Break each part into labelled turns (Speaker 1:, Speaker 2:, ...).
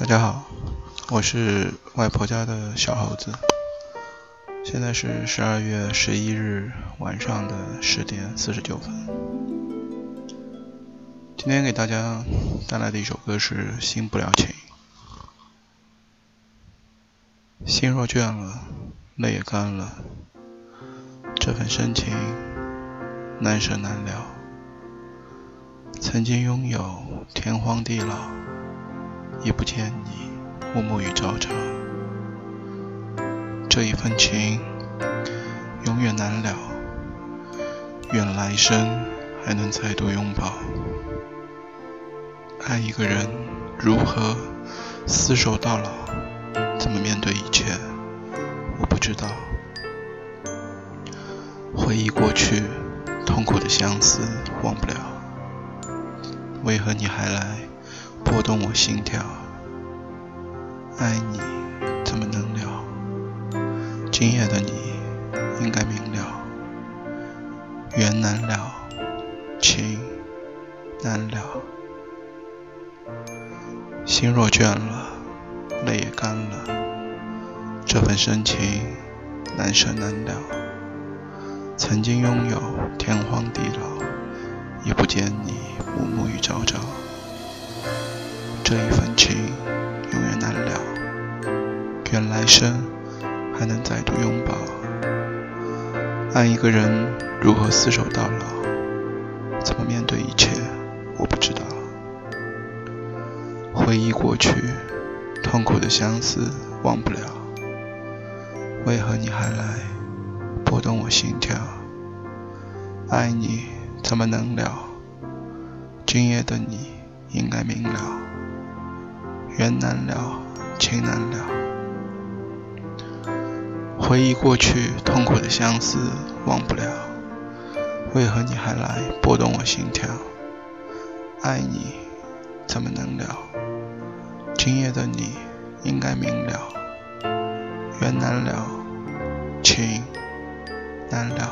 Speaker 1: 大家好，我是外婆家的小猴子。现在是十二月十一日晚上的十点四十九分。今天给大家带来的一首歌是《心不了情》。心若倦了，泪也干了，这份深情难舍难了。曾经拥有天荒地老。也不见你暮暮与朝朝，这一份情永远难了。愿来生还能再度拥抱。爱一个人如何厮守到老？怎么面对一切？我不知道。回忆过去，痛苦的相思忘不了。为何你还来？拨动我心跳，爱你怎么能了？今夜的你应该明了，缘难了，情难了，心若倦了，泪也干了，这份深情难舍难了。曾经拥有天荒地老，也不见你暮暮与朝朝。这一份情永远难了，愿来生还能再度拥抱。爱一个人如何厮守到老？怎么面对一切？我不知道。回忆过去，痛苦的相思忘不了。为何你还来拨动我心跳？爱你怎么能了？今夜的你应该明了。缘难了，情难了。回忆过去，痛苦的相思忘不了。为何你还来拨动我心跳？爱你怎么能了？今夜的你应该明了。缘难了，情难了。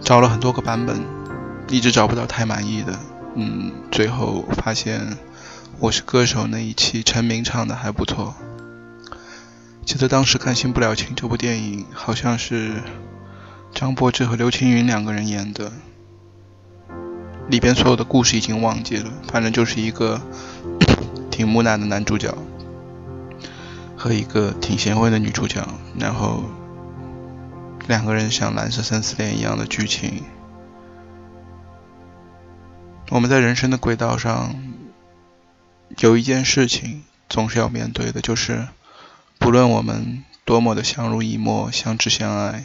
Speaker 1: 找了很多个版本，一直找不到太满意的。嗯，最后发现。我是歌手那一期，陈明唱的还不错。记得当时看《新不了情》这部电影，好像是张柏芝和刘青云两个人演的。里边所有的故事已经忘记了，反正就是一个 挺木讷的男主角和一个挺贤惠的女主角，然后两个人像《蓝色生死恋》一样的剧情。我们在人生的轨道上。有一件事情总是要面对的，就是不论我们多么的相濡以沫、相知相爱，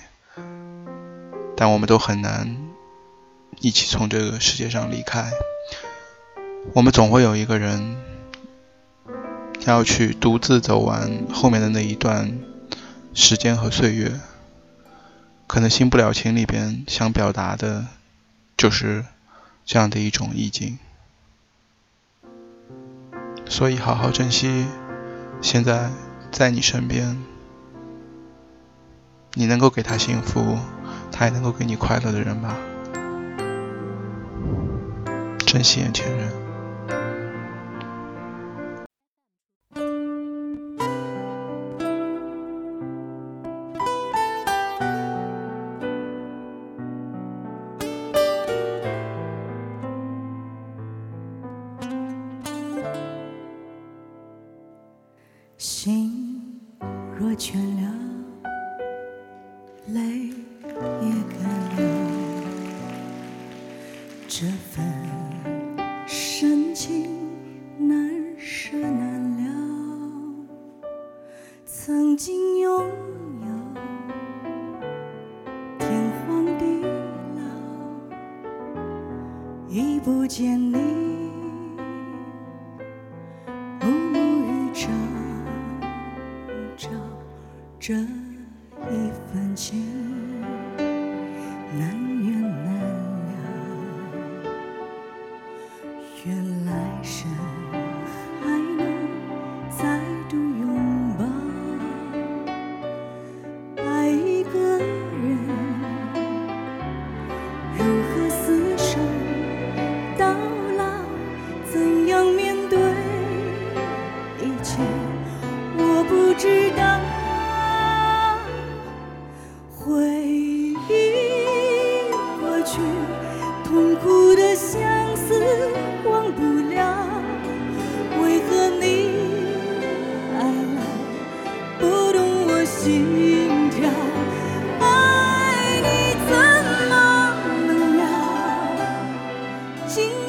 Speaker 1: 但我们都很难一起从这个世界上离开。我们总会有一个人要去独自走完后面的那一段时间和岁月。可能《新不了情》里边想表达的，就是这样的一种意境。所以，好好珍惜现在在你身边，你能够给他幸福，他也能够给你快乐的人吧。珍惜眼前人。
Speaker 2: 倦了，泪也干了，这份深情难舍难了。曾经拥有天荒地老，已不见你。人痛苦的相思忘不了，为何你爱来不懂我心跳？爱你怎么能了？今。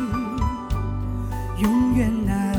Speaker 2: 永远难。